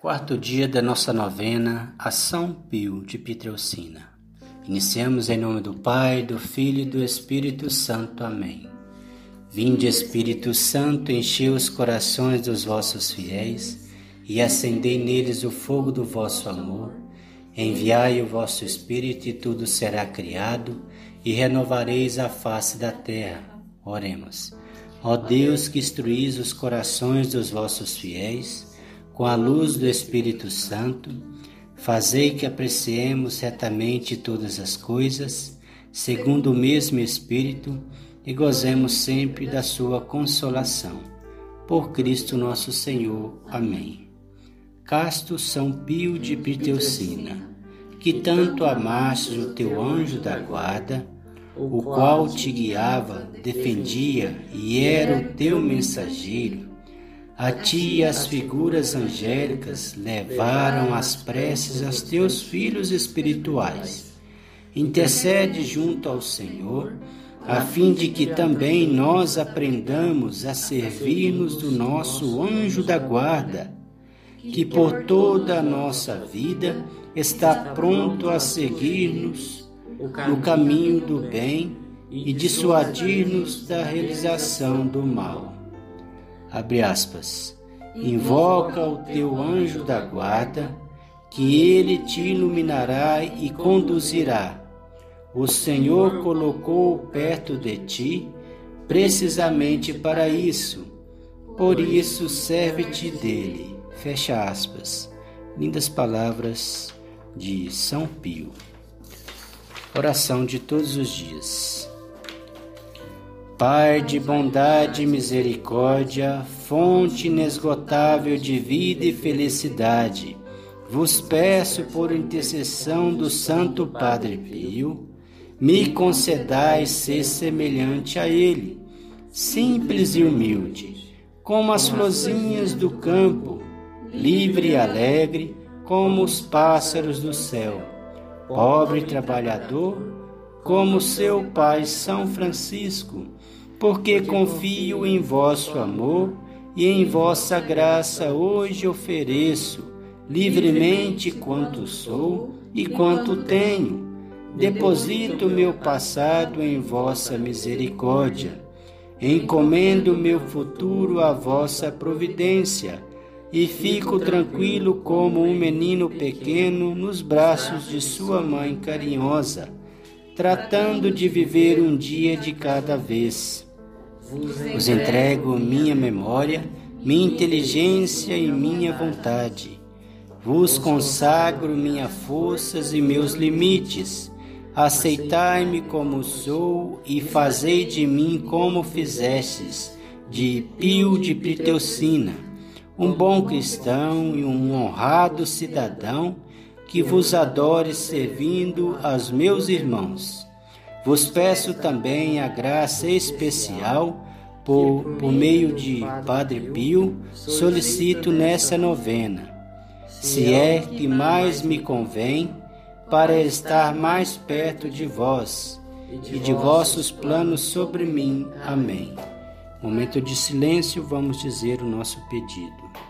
Quarto dia da nossa novena a São Pio de Pietrelcina. Iniciamos em nome do Pai, do Filho e do Espírito Santo. Amém. Vinde, Espírito Santo, enchei os corações dos vossos fiéis e acendei neles o fogo do vosso amor. Enviai o vosso Espírito e tudo será criado e renovareis a face da terra. Oremos. Ó Deus que instruís os corações dos vossos fiéis, com a luz do Espírito Santo, fazei que apreciemos retamente todas as coisas, segundo o mesmo Espírito, e gozemos sempre da sua consolação. Por Cristo nosso Senhor. Amém. Casto São Pio de Piteucina, que tanto amastes o teu anjo da guarda, o qual te guiava, defendia e era o teu mensageiro, a ti as figuras angélicas levaram as preces aos teus filhos espirituais. Intercede junto ao Senhor, a fim de que também nós aprendamos a servir-nos do nosso anjo da guarda, que por toda a nossa vida está pronto a seguir-nos no caminho do bem e dissuadir-nos da realização do mal abre aspas, invoca o teu anjo da guarda, que ele te iluminará e conduzirá. O Senhor colocou perto de ti precisamente para isso. Por isso serve-te dele. Fecha aspas. Lindas palavras de São Pio. Oração de todos os dias. Pai de bondade e misericórdia, fonte inesgotável de vida e felicidade, vos peço por intercessão do Santo Padre Pio, me concedais ser semelhante a ele, simples e humilde, como as florzinhas do campo, livre e alegre, como os pássaros do céu, pobre trabalhador, como seu Pai São Francisco, porque confio em vosso amor e em vossa graça hoje ofereço, livremente quanto sou e quanto tenho. Deposito meu passado em vossa misericórdia. Encomendo meu futuro à vossa providência e fico tranquilo como um menino pequeno nos braços de sua mãe carinhosa, tratando de viver um dia de cada vez vos entrego minha memória, minha inteligência e minha vontade. Vos consagro minhas forças e meus limites. Aceitai-me como sou e fazei de mim como fizestes, de Pio de Piteucina, um bom cristão e um honrado cidadão que vos adore servindo aos meus irmãos. Vos peço também a graça especial, por, por meio de Padre Pio, solicito nessa novena, se é que mais me convém, para estar mais perto de vós e de vossos planos sobre mim. Amém. Momento de silêncio, vamos dizer o nosso pedido.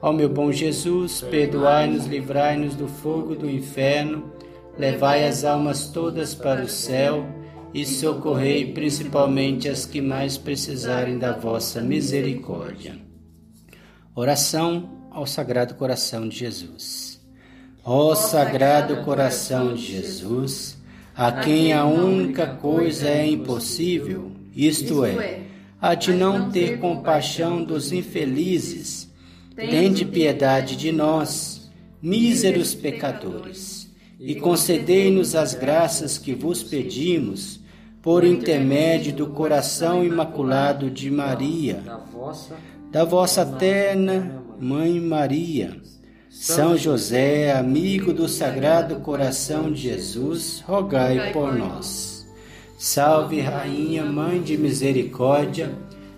Ó meu bom Jesus, perdoai-nos, livrai-nos do fogo do inferno, levai as almas todas para o céu e socorrei principalmente as que mais precisarem da vossa misericórdia. Oração ao Sagrado Coração de Jesus. Ó Sagrado Coração de Jesus, a quem a única coisa é impossível, isto é, a de não ter compaixão dos infelizes, tende piedade de nós, míseros pecadores, e concedei-nos as graças que vos pedimos, por intermédio do coração imaculado de Maria, da vossa terna Mãe Maria, São José, amigo do Sagrado Coração de Jesus, rogai por nós. Salve, Rainha, Mãe de Misericórdia,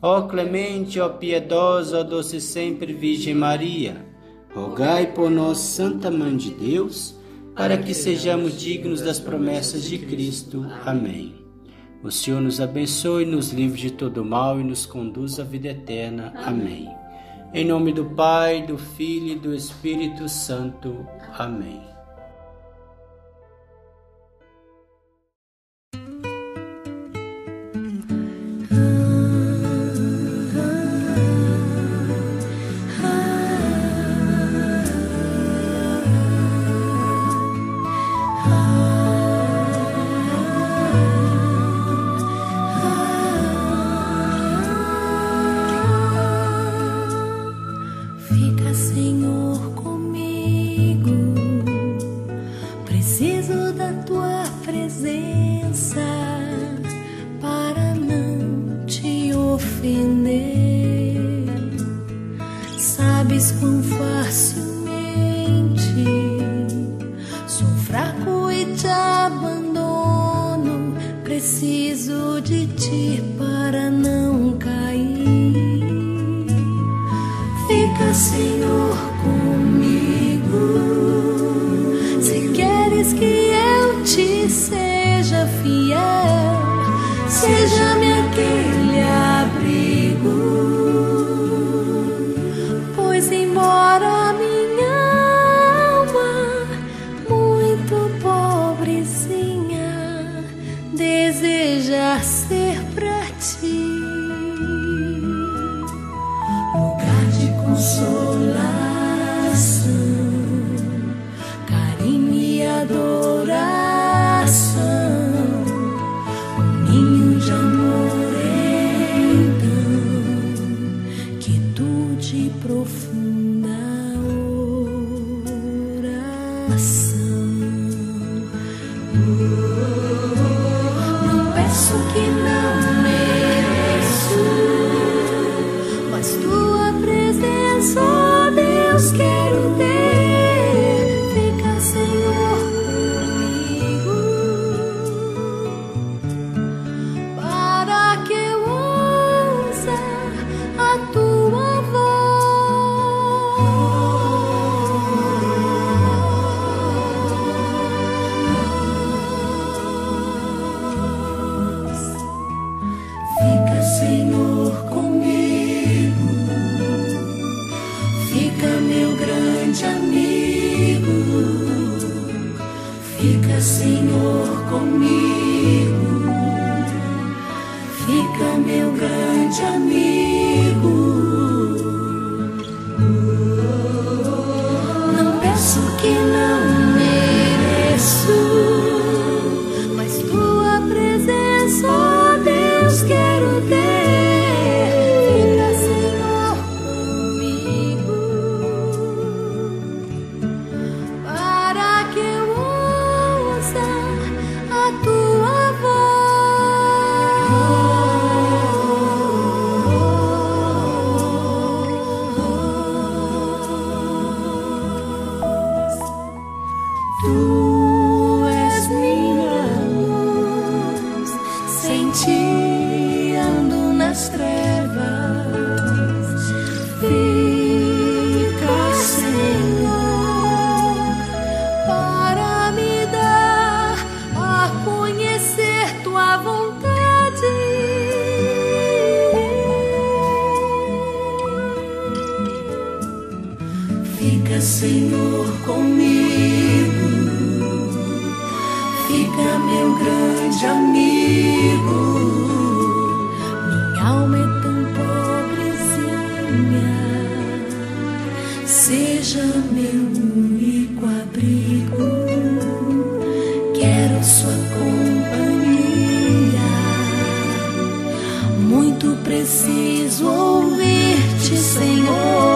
Ó clemente, ó piedosa, ó doce sempre Virgem Maria, rogai por nós, Santa Mãe de Deus, para que sejamos dignos das promessas de Cristo. Amém. O Senhor nos abençoe, nos livre de todo mal e nos conduz à vida eterna. Amém. Em nome do Pai, do Filho e do Espírito Santo. Amém. e te abandono. Preciso de ti para não cair. Fica, Senhor, comigo. Se queres que eu te seja fiel, seja-me aqui. adoração. meu grande amigo. Ti ando nas trevas. Fica, Senhor, para me dar a conhecer tua vontade. Fica, Senhor, comigo. Fica, meu grande amigo. Minha alma é tão pobrezinha. Seja meu único abrigo. Quero sua companhia. Muito preciso ouvir-te, Senhor.